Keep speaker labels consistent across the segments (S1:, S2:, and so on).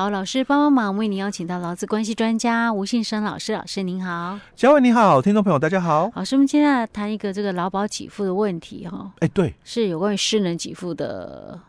S1: 好，老师帮帮忙，为您邀请到劳资关系专家吴信生老师，老师您好。
S2: 嘉伟你好，听众朋友大家好。
S1: 老师，我们接下来谈一个这个劳保给付的问题哈。
S2: 哎，对，
S1: 是有关于失能给付的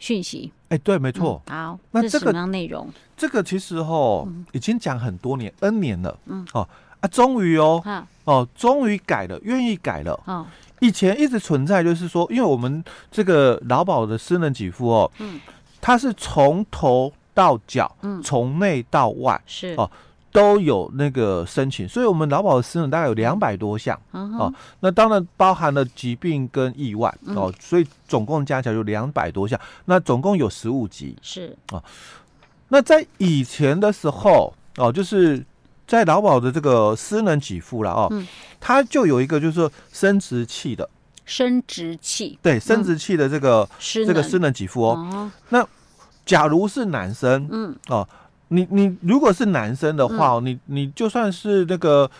S1: 讯息。
S2: 哎，对，没错。
S1: 嗯、好，那这个是什么样内容？
S2: 这个其实哦，已经讲很多年，N 年了。嗯，哦啊，终于哦，哦，终于改了，愿意改了。哦，以前一直存在，就是说，因为我们这个劳保的失能给付哦，嗯，它是从头到脚，嗯，从内到外是哦，都有那个申请，所以我们劳保的失能大概有两百多项哦。那当然包含了疾病跟意外哦，所以总共加起来有两百多项。那总共有十五级是哦。那在以前的时候哦，就是。在劳保的这个私能给付了哦，嗯，它就有一个就是说生殖器的
S1: 生殖器，
S2: 对，生殖器的这个、嗯、这个私能给付哦。哦那假如是男生，嗯。哦，你你如果是男生的话，嗯、你你就算是那个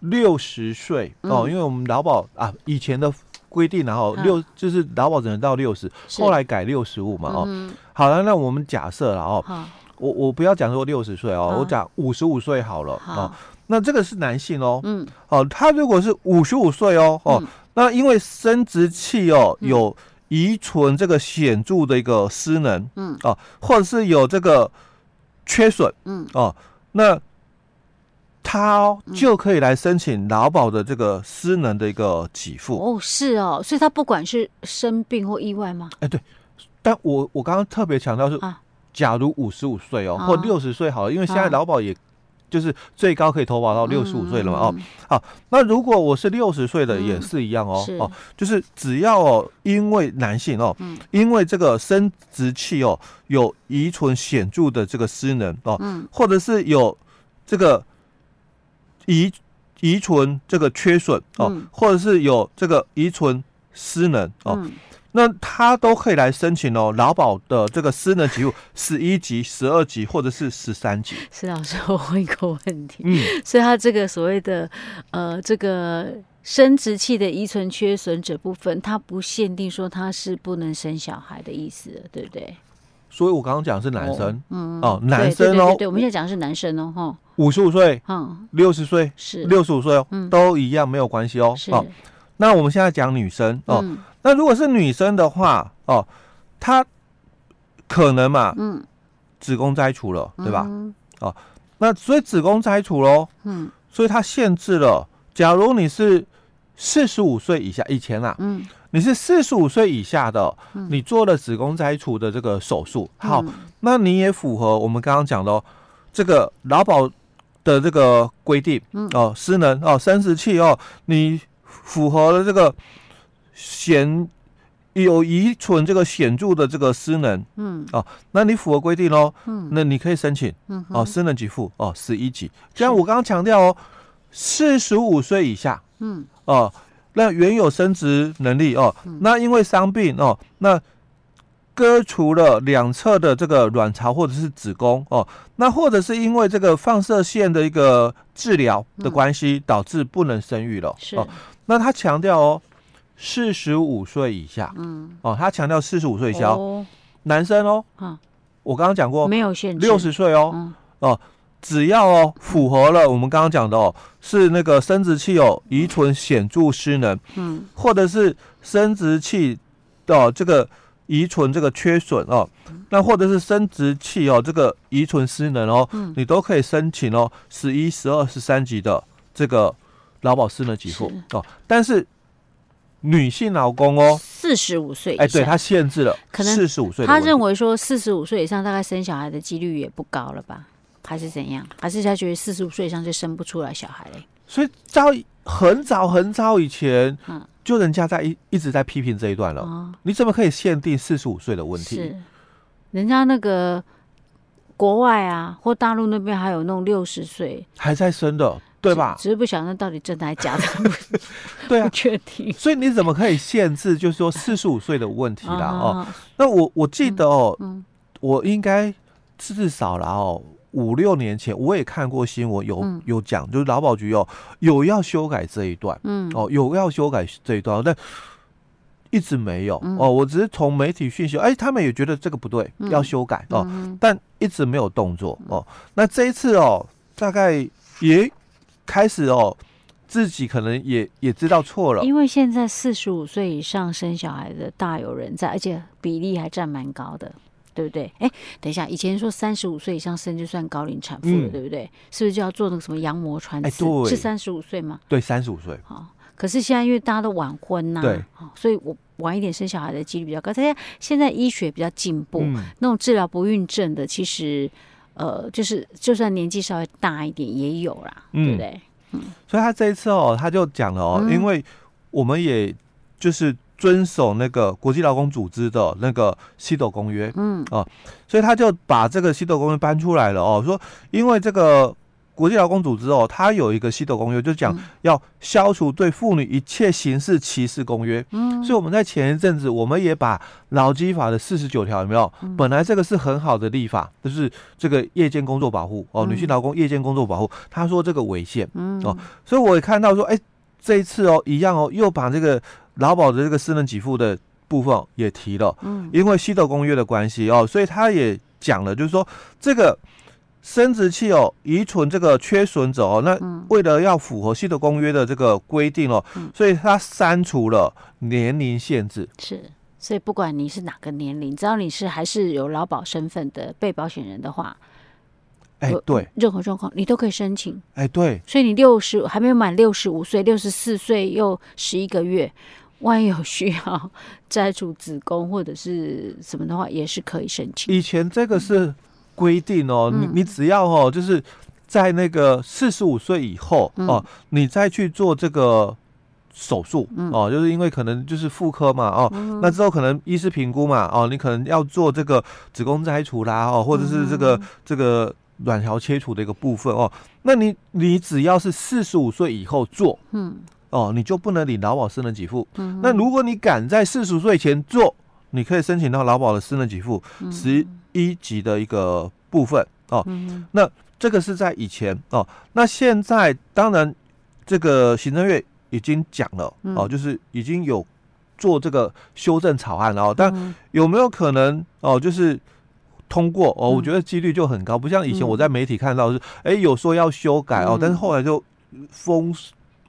S2: 六十岁哦，嗯、因为我们劳保啊以前的规定然后六、嗯、就是劳保只能到六十，后来改六十五嘛哦。嗯、好了，那我们假设了哦。嗯我我不要讲说六十岁哦，啊、我讲五十五岁好了好。哦。那这个是男性哦，嗯，哦，他如果是五十五岁哦，哦，嗯、那因为生殖器哦有遗存这个显著的一个失能，嗯，哦，或者是有这个缺损，嗯，哦，那他、哦、就可以来申请劳保的这个失能的一个给付。
S1: 哦，是哦，所以他不管是生病或意外吗？
S2: 哎，对，但我我刚刚特别强调是啊。假如五十五岁哦，或六十岁好了，因为现在劳保也就是最高可以投保到六十五岁了嘛哦。好，那如果我是六十岁的也是一样哦哦，就是只要哦，因为男性哦，因为这个生殖器哦有遗存显著的这个失能哦，或者是有这个遗遗存这个缺损哦，或者是有这个遗存失能哦。那他都可以来申请哦，劳保的这个失能给付十一级、十二级或者是十三级。
S1: 是老师，我问一个问题，嗯，所以他这个所谓的呃这个生殖器的遗存缺损者部分，他不限定说他是不能生小孩的意思，对不对？
S2: 所以我刚刚讲的是男生，哦。嗯哦，男生哦，
S1: 对，我们现在讲的是男生哦，哈，
S2: 五十五岁，嗯，六十岁是。六十五岁哦，嗯，都一样没有关系哦，是。那我们现在讲女生哦。嗯那如果是女生的话，哦，她可能嘛，嗯，子宫摘除了，对吧？嗯、哦，那所以子宫摘除喽，嗯，所以它限制了。假如你是四十五岁以下，以前啊，嗯，你是四十五岁以下的，嗯、你做了子宫摘除的这个手术，好，嗯、那你也符合我们刚刚讲的哦这个劳保的这个规定，嗯，哦，失能哦，生殖器哦，你符合了这个。显有遗存这个显著的这个失能，嗯，哦，那你符合规定喽，嗯，那你可以申请，嗯，哦，失能给付，哦，十一级。这样我刚刚强调哦，四十五岁以下，嗯，哦，那原有生殖能力哦，那因为伤病哦，那割除了两侧的这个卵巢或者是子宫哦，那或者是因为这个放射线的一个治疗的关系导致不能生育了，是，哦，那他强调哦。四十五岁以下，嗯，哦，他强调四十五岁以下，哦，男生哦，啊，我刚刚讲过，
S1: 没有限制，
S2: 六十岁哦，哦，只要哦符合了我们刚刚讲的哦，是那个生殖器有遗存显著失能，嗯，或者是生殖器的这个遗存这个缺损哦，那或者是生殖器哦这个遗存失能哦，嗯，你都可以申请哦，十一、十二、十三级的这个劳保失能给付哦，但是。女性老公哦，
S1: 四十五岁，
S2: 哎，对，他限制了，可能四十五岁。
S1: 他认为说四十五岁以上大概生小孩的几率也不高了吧？还是怎样？还是他觉得四十五岁以上就生不出来小孩嘞？
S2: 所以早很早很早以前，嗯，就人家在一一直在批评这一段了。哦，你怎么可以限定四十五岁的问题？
S1: 是，人家那个国外啊，或大陆那边还有那种六十岁
S2: 还在生的。对吧？
S1: 只是不晓得到底真的还是假的，
S2: 对啊，
S1: 不确定。
S2: 所以你怎么可以限制？就是说四十五岁的问题啦？哦，那我我记得哦，我应该至少了哦，五六年前我也看过新闻，有有讲，就是劳保局哦有要修改这一段，嗯，哦有要修改这一段，但一直没有哦，我只是从媒体讯息，哎，他们也觉得这个不对，要修改哦，但一直没有动作哦。那这一次哦，大概也开始哦，自己可能也也知道错了，
S1: 因为现在四十五岁以上生小孩的大有人在，而且比例还占蛮高的，对不对？哎，等一下，以前说三十五岁以上生就算高龄产妇了，对不对？是不是就要做那个什么羊膜穿刺？是三十五岁吗？
S2: 对，三十五岁。好。
S1: 可是现在因为大家都晚婚呐、啊，
S2: 对，
S1: 所以我晚一点生小孩的几率比较高。大家现在医学比较进步，嗯、那种治疗不孕症的，其实呃，就是就算年纪稍微大一点也有啦，嗯、对不对？嗯，
S2: 所以他这一次哦，他就讲了哦，嗯、因为我们也就是遵守那个国际劳工组织的那个 CEDAW 公约，嗯哦，所以他就把这个 CEDAW 公约搬出来了哦，说因为这个。国际劳工组织哦，它有一个 CEDAW 公约，就讲要消除对妇女一切形式歧视公约。嗯，所以我们在前一阵子，我们也把劳基法的四十九条有没有？本来这个是很好的立法，就是这个夜间工作保护哦，女性劳工夜间工作保护。他说这个违宪，嗯哦，所以我也看到说，哎，这一次哦，一样哦，又把这个劳保的这个私人给付的部分也提了。嗯，因为 CEDAW 公约的关系哦，所以他也讲了，就是说这个。生殖器哦，遗存这个缺损者哦，那为了要符合 CEDAW 公约的这个规定哦，嗯、所以他删除了年龄限制。
S1: 是，所以不管你是哪个年龄，只要你是还是有劳保身份的被保险人的话，
S2: 哎，对，
S1: 任何状况你都可以申请。
S2: 哎，对，
S1: 所以你六十还没有满六十五岁，六十四岁又十一个月，万一有需要摘除子宫或者是什么的话，也是可以申请。
S2: 以前这个是。规定哦，你你只要哦，就是在那个四十五岁以后哦，你再去做这个手术哦，就是因为可能就是妇科嘛哦，那之后可能医师评估嘛哦，你可能要做这个子宫摘除啦哦，或者是这个这个卵巢切除的一个部分哦，那你你只要是四十五岁以后做，嗯，哦，你就不能领劳保私人给付。那如果你敢在四十岁前做，你可以申请到劳保的私人给付十一级的一个部分哦。那这个是在以前哦。那现在当然这个行政院已经讲了哦，就是已经有做这个修正草案了哦。但有没有可能哦，就是通过哦？我觉得几率就很高，不像以前我在媒体看到是哎有说要修改哦，但是后来就封。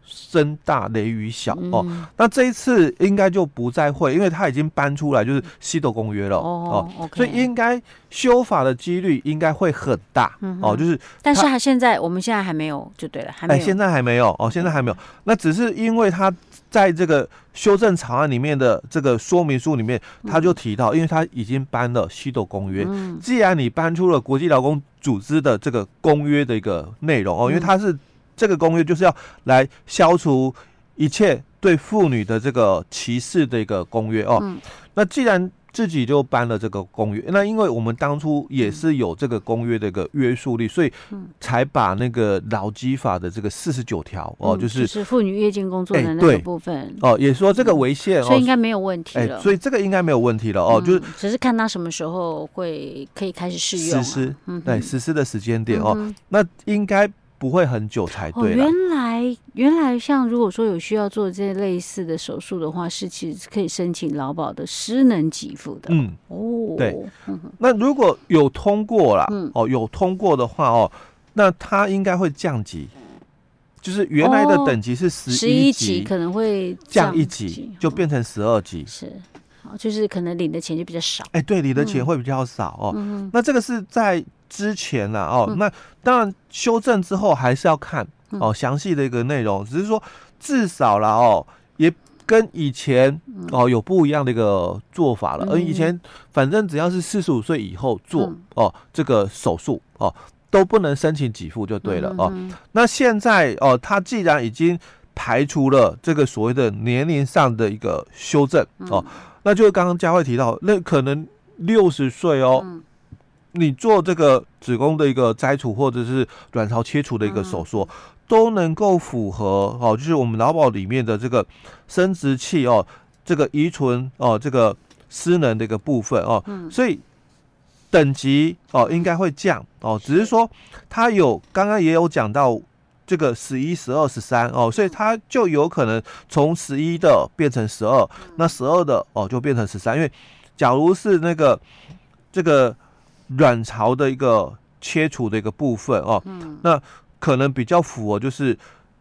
S2: 声大雷雨小哦，那这一次应该就不再会，因为他已经搬出来就是 CEDAW 公约了哦，所以应该修法的几率应该会很大哦，就是。
S1: 但是他现在我们现在还没有就对了，还没有。
S2: 哎，现在还没有哦，现在还没有。那只是因为他在这个修正草案里面的这个说明书里面，他就提到，因为他已经搬了 CEDAW 公约，既然你搬出了国际劳工组织的这个公约的一个内容哦，因为他是。这个公约就是要来消除一切对妇女的这个歧视的一个公约哦。嗯、那既然自己就搬了这个公约，那因为我们当初也是有这个公约的一个约束力，所以才把那个劳基法的这个四十九条哦，就是
S1: 是妇女夜间工作的那个部分。
S2: 哦，也说这个违宪，
S1: 所以应该没有问题了。
S2: 所以这个应该没有问题了哦，就是
S1: 只是看他什么时候会可以开始适用
S2: 实施，对实施的时间点哦，那应该。不会很久才对。
S1: 原来原来像如果说有需要做这些类似的手术的话，是其实可以申请劳保的失能给付的。
S2: 嗯，哦，对。那如果有通过了，哦，有通过的话哦，那它应该会降级，就是原来的等级是十一级，
S1: 可能会
S2: 降一级，就变成十二级。
S1: 是，就是可能领的钱就比较少。
S2: 哎，对，领的钱会比较少哦。那这个是在。之前呢，哦，那当然修正之后还是要看哦详细的一个内容，只是说至少了哦，也跟以前哦有不一样的一个做法了。而以前反正只要是四十五岁以后做哦这个手术哦都不能申请给付就对了哦。那现在哦，他既然已经排除了这个所谓的年龄上的一个修正哦，那就是刚刚佳慧提到，那可能六十岁哦。你做这个子宫的一个摘除或者是卵巢切除的一个手术，都能够符合哦，就是我们劳保里面的这个生殖器哦，这个遗存哦，这个失能的一个部分哦，所以等级哦应该会降哦，只是说它有刚刚也有讲到这个十一、十二、十三哦，所以它就有可能从十一的变成十二，那十二的哦就变成十三。因为假如是那个这个卵巢的一个切除的一个部分哦，那可能比较符合就是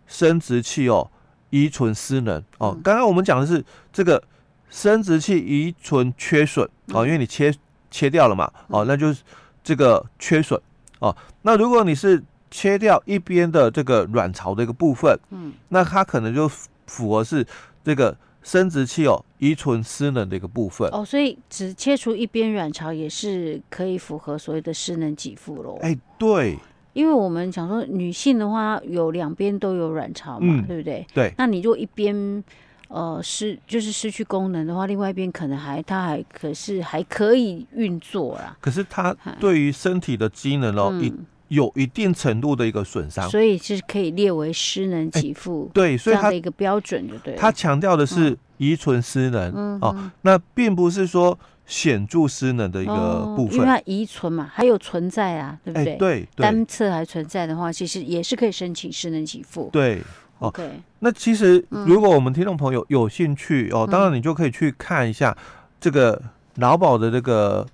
S2: 生殖器哦依存失能哦。刚刚我们讲的是这个生殖器依存缺损哦，因为你切切掉了嘛哦，那就是这个缺损哦。那如果你是切掉一边的这个卵巢的一个部分，嗯，那它可能就符合是这个生殖器哦遗存失能的一个部分
S1: 哦，所以只切除一边卵巢也是可以符合所谓的失能给付喽。
S2: 哎，对，
S1: 因为我们讲说女性的话有两边都有卵巢嘛，嗯、对不对？
S2: 对，
S1: 那你如果一边呃失就是失去功能的话，另外一边可能还它还可是还可以运作啦。
S2: 可是它对于身体的机能哦一。嗯有一定程度的一个损伤，
S1: 所以是可以列为失能给付。
S2: 对，所以它
S1: 的一个标准就对。
S2: 它强调的是遗存失能、嗯、哦，那并不是说显著失能的一个部分，
S1: 因为它遗存嘛，还有存在啊，对不对？
S2: 对，
S1: 单侧还存在的话，其实也是可以申请失能给付。
S2: 对，OK。那其实如果我们听众朋友有兴趣哦，当然你就可以去看一下这个劳保的这个。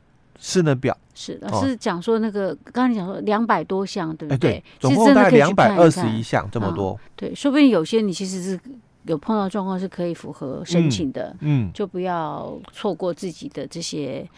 S2: 失能表
S1: 是的，是讲说那个刚刚你讲说两百多项，对不对？
S2: 对，总共大概两百二十一项这么多。
S1: 对，说不定有些你其实是有碰到状况是可以符合申请的，嗯，就不要错过自己的这些。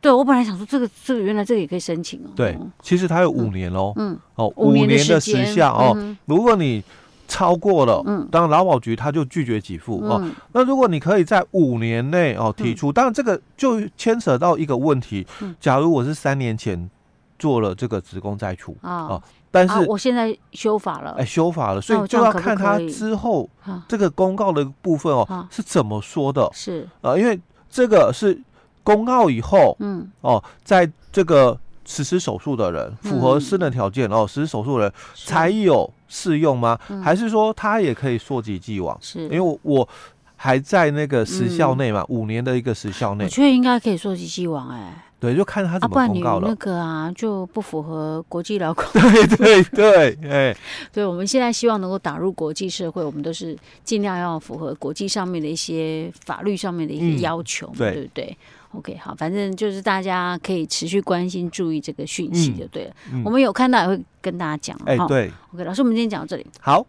S1: 对，我本来想说这个这个原来这个也可以申请哦。
S2: 对，其实它有五年哦，嗯，哦，五年的时效哦，如果你。超过了，嗯，当然劳保局他就拒绝给付哦。那如果你可以在五年内哦提出，当然这个就牵扯到一个问题。假如我是三年前做了这个职工再除啊，但是
S1: 我现在修法了，
S2: 哎，修法了，所以就要看他之后这个公告的部分哦是怎么说的。
S1: 是
S2: 啊，因为这个是公告以后，嗯，哦，在这个。实施手术的人符合私人条件、嗯、哦，实施手术的人才有适用吗？嗯、还是说他也可以溯及既往？是，因为我我还在那个时效内嘛，五、嗯、年的一个时效内，
S1: 我觉得应该可以溯及既往、欸。哎，
S2: 对，就看他怎么公告了。啊、不然你
S1: 那个啊，就不符合国际劳工。
S2: 对对对，哎，
S1: 对，我们现在希望能够打入国际社会，我们都是尽量要符合国际上面的一些法律上面的一些要求，嗯、对，对不对？OK，好，反正就是大家可以持续关心、注意这个讯息就对了。嗯嗯、我们有看到也会跟大家讲。哎，对，OK，老师，我们今天讲到这里。
S2: 好。